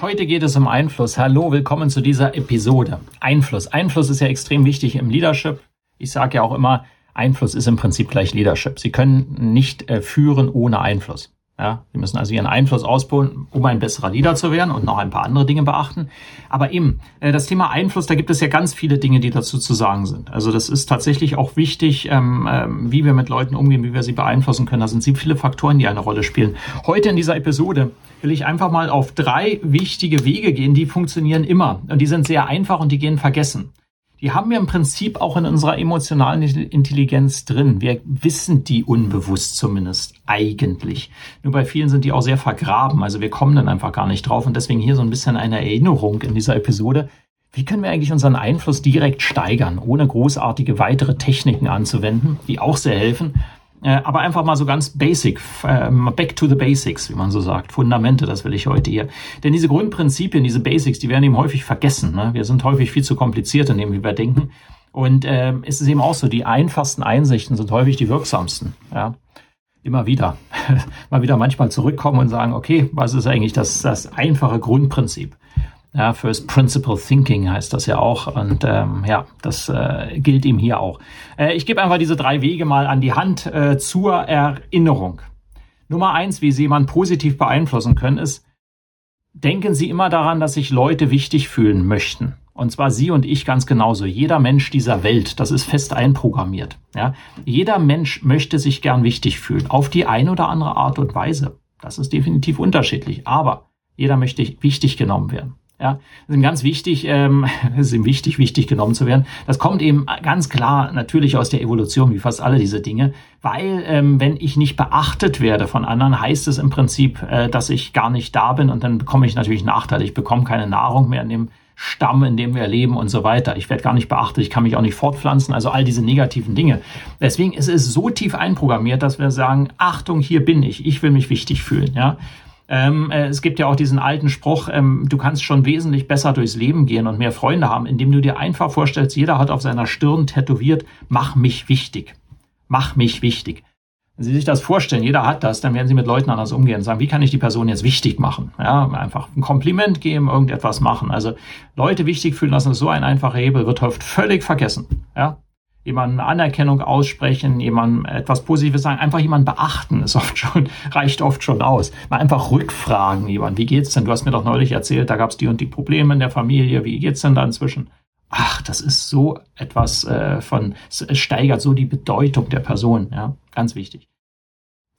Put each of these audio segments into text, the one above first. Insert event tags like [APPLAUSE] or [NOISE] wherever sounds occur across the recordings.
Heute geht es um Einfluss. Hallo, willkommen zu dieser Episode. Einfluss. Einfluss ist ja extrem wichtig im Leadership. Ich sage ja auch immer, Einfluss ist im Prinzip gleich Leadership. Sie können nicht äh, führen ohne Einfluss. Ja, Sie müssen also Ihren Einfluss ausbauen, um ein besserer Leader zu werden und noch ein paar andere Dinge beachten. Aber eben, äh, das Thema Einfluss, da gibt es ja ganz viele Dinge, die dazu zu sagen sind. Also das ist tatsächlich auch wichtig, ähm, ähm, wie wir mit Leuten umgehen, wie wir sie beeinflussen können. Da sind viele Faktoren, die eine Rolle spielen. Heute in dieser Episode will ich einfach mal auf drei wichtige Wege gehen, die funktionieren immer. Und die sind sehr einfach und die gehen vergessen die haben wir im Prinzip auch in unserer emotionalen Intelligenz drin. Wir wissen die unbewusst zumindest eigentlich. Nur bei vielen sind die auch sehr vergraben. Also wir kommen dann einfach gar nicht drauf. Und deswegen hier so ein bisschen eine Erinnerung in dieser Episode. Wie können wir eigentlich unseren Einfluss direkt steigern, ohne großartige weitere Techniken anzuwenden, die auch sehr helfen? Äh, aber einfach mal so ganz basic, ähm, back to the basics, wie man so sagt. Fundamente, das will ich heute hier. Denn diese Grundprinzipien, diese Basics, die werden eben häufig vergessen. Ne? Wir sind häufig viel zu kompliziert in dem, wie wir denken. Und äh, es ist eben auch so, die einfachsten Einsichten sind häufig die wirksamsten. Ja? Immer wieder. [LAUGHS] mal wieder manchmal zurückkommen und sagen, okay, was ist eigentlich das, das einfache Grundprinzip? Ja, First Principle Thinking heißt das ja auch. Und ähm, ja, das äh, gilt ihm hier auch. Äh, ich gebe einfach diese drei Wege mal an die Hand äh, zur Erinnerung. Nummer eins, wie Sie jemanden positiv beeinflussen können, ist, denken Sie immer daran, dass sich Leute wichtig fühlen möchten. Und zwar Sie und ich ganz genauso. Jeder Mensch dieser Welt, das ist fest einprogrammiert. Ja? Jeder Mensch möchte sich gern wichtig fühlen. Auf die eine oder andere Art und Weise. Das ist definitiv unterschiedlich. Aber jeder möchte wichtig genommen werden. Ja, das ist ganz wichtig, ähm, [LAUGHS] es ist wichtig, wichtig genommen zu werden. Das kommt eben ganz klar natürlich aus der Evolution, wie fast alle diese Dinge, weil ähm, wenn ich nicht beachtet werde von anderen, heißt es im Prinzip, äh, dass ich gar nicht da bin und dann bekomme ich natürlich Nachteile. Ich bekomme keine Nahrung mehr in dem Stamm, in dem wir leben und so weiter. Ich werde gar nicht beachtet, ich kann mich auch nicht fortpflanzen, also all diese negativen Dinge. Deswegen ist es so tief einprogrammiert, dass wir sagen, Achtung, hier bin ich, ich will mich wichtig fühlen, ja. Ähm, äh, es gibt ja auch diesen alten Spruch, ähm, du kannst schon wesentlich besser durchs Leben gehen und mehr Freunde haben, indem du dir einfach vorstellst, jeder hat auf seiner Stirn tätowiert, mach mich wichtig. Mach mich wichtig. Wenn Sie sich das vorstellen, jeder hat das, dann werden Sie mit Leuten anders umgehen und sagen, wie kann ich die Person jetzt wichtig machen? Ja, einfach ein Kompliment geben, irgendetwas machen. Also Leute wichtig fühlen lassen, so ein einfacher Hebel, wird oft völlig vergessen. Ja, jemandem Anerkennung aussprechen, jemandem etwas Positives sagen, einfach jemanden beachten, ist oft schon, [LAUGHS] reicht oft schon aus. Mal einfach rückfragen, jemand, wie geht's denn? Du hast mir doch neulich erzählt, da gab's die und die Probleme in der Familie, wie geht's denn da inzwischen? Ach, das ist so etwas äh, von, es steigert so die Bedeutung der Person, ja, ganz wichtig.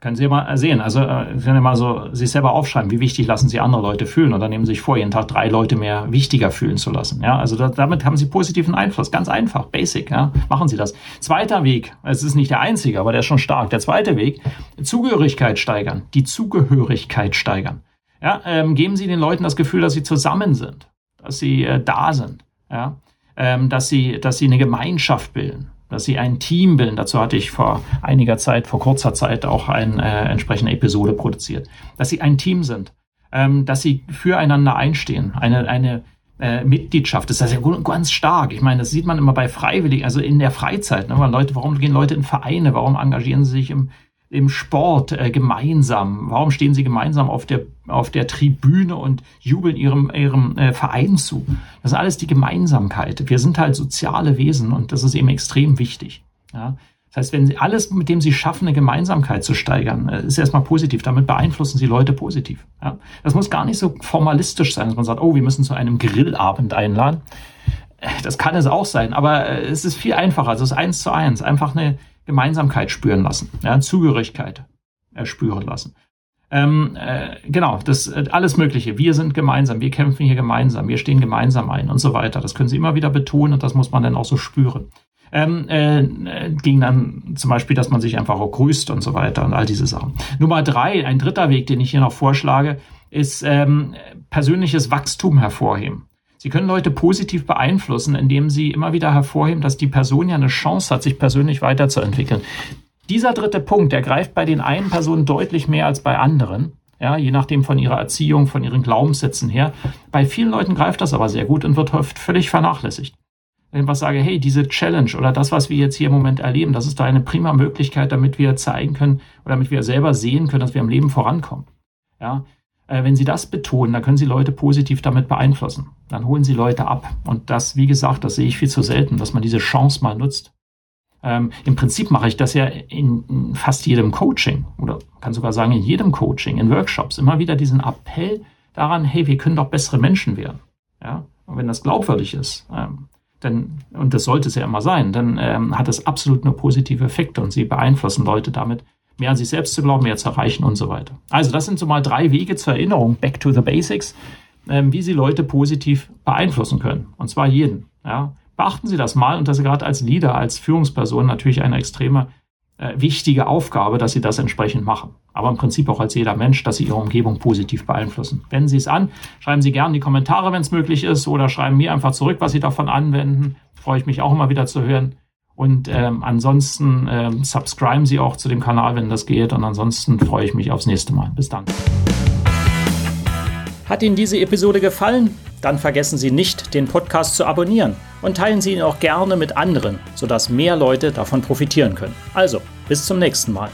Können Sie mal sehen. Also, äh, Sie mal so sich selber aufschreiben, wie wichtig lassen Sie andere Leute fühlen. Dann nehmen Sie sich vor, jeden Tag drei Leute mehr wichtiger fühlen zu lassen. Ja, also da, damit haben Sie positiven Einfluss. Ganz einfach, basic. Ja, machen Sie das. Zweiter Weg. Es ist nicht der einzige, aber der ist schon stark. Der zweite Weg. Zugehörigkeit steigern. Die Zugehörigkeit steigern. Ja, ähm, geben Sie den Leuten das Gefühl, dass sie zusammen sind. Dass sie äh, da sind. Ja, ähm, dass sie, dass sie eine Gemeinschaft bilden dass sie ein Team bilden. Dazu hatte ich vor einiger Zeit, vor kurzer Zeit auch eine äh, entsprechende Episode produziert. Dass sie ein Team sind, ähm, dass sie füreinander einstehen, eine, eine äh, Mitgliedschaft. Das ist ja ganz stark. Ich meine, das sieht man immer bei Freiwilligen, also in der Freizeit. Ne? Leute, warum gehen Leute in Vereine? Warum engagieren sie sich im im Sport äh, gemeinsam? Warum stehen sie gemeinsam auf der, auf der Tribüne und jubeln ihrem, ihrem äh, Verein zu? Das ist alles die Gemeinsamkeit. Wir sind halt soziale Wesen und das ist eben extrem wichtig. Ja? Das heißt, wenn Sie alles, mit dem Sie schaffen, eine Gemeinsamkeit zu steigern, äh, ist erstmal positiv. Damit beeinflussen Sie Leute positiv. Ja? Das muss gar nicht so formalistisch sein, dass man sagt, oh, wir müssen zu einem Grillabend einladen. Äh, das kann es auch sein, aber äh, es ist viel einfacher. Also es ist eins zu eins. Einfach eine, Gemeinsamkeit spüren lassen, ja, Zugehörigkeit erspüren lassen. Ähm, äh, genau, das äh, alles Mögliche. Wir sind gemeinsam, wir kämpfen hier gemeinsam, wir stehen gemeinsam ein und so weiter. Das können Sie immer wieder betonen und das muss man dann auch so spüren. Ähm, äh, ging dann zum Beispiel, dass man sich einfach auch grüßt und so weiter und all diese Sachen. Nummer drei, ein dritter Weg, den ich hier noch vorschlage, ist ähm, persönliches Wachstum hervorheben. Sie können Leute positiv beeinflussen, indem Sie immer wieder hervorheben, dass die Person ja eine Chance hat, sich persönlich weiterzuentwickeln. Dieser dritte Punkt, der greift bei den einen Personen deutlich mehr als bei anderen. Ja, je nachdem von ihrer Erziehung, von ihren Glaubenssätzen her. Bei vielen Leuten greift das aber sehr gut und wird oft völlig vernachlässigt. Wenn ich was sage, hey, diese Challenge oder das, was wir jetzt hier im Moment erleben, das ist da eine prima Möglichkeit, damit wir zeigen können oder damit wir selber sehen können, dass wir im Leben vorankommen. Ja, äh, wenn Sie das betonen, dann können Sie Leute positiv damit beeinflussen. Dann holen Sie Leute ab. Und das, wie gesagt, das sehe ich viel zu selten, dass man diese Chance mal nutzt. Ähm, Im Prinzip mache ich das ja in, in fast jedem Coaching oder kann sogar sagen in jedem Coaching, in Workshops immer wieder diesen Appell daran, hey, wir können doch bessere Menschen werden. Ja, und wenn das glaubwürdig ist, ähm, dann, und das sollte es ja immer sein, dann ähm, hat es absolut nur positive Effekte und sie beeinflussen Leute damit, mehr an sich selbst zu glauben, mehr zu erreichen und so weiter. Also das sind so mal drei Wege zur Erinnerung, back to the basics, ähm, wie Sie Leute positiv beeinflussen können. Und zwar jeden. Ja. Beachten Sie das mal und das ist gerade als Leader, als Führungsperson natürlich eine extreme äh, wichtige Aufgabe, dass Sie das entsprechend machen. Aber im Prinzip auch als jeder Mensch, dass Sie Ihre Umgebung positiv beeinflussen. Wenden Sie es an, schreiben Sie gerne die Kommentare, wenn es möglich ist, oder schreiben mir einfach zurück, was Sie davon anwenden. Freue ich mich auch immer wieder zu hören. Und ähm, ansonsten ähm, subscriben Sie auch zu dem Kanal, wenn das geht. Und ansonsten freue ich mich aufs nächste Mal. Bis dann. Hat Ihnen diese Episode gefallen? Dann vergessen Sie nicht, den Podcast zu abonnieren und teilen Sie ihn auch gerne mit anderen, sodass mehr Leute davon profitieren können. Also, bis zum nächsten Mal.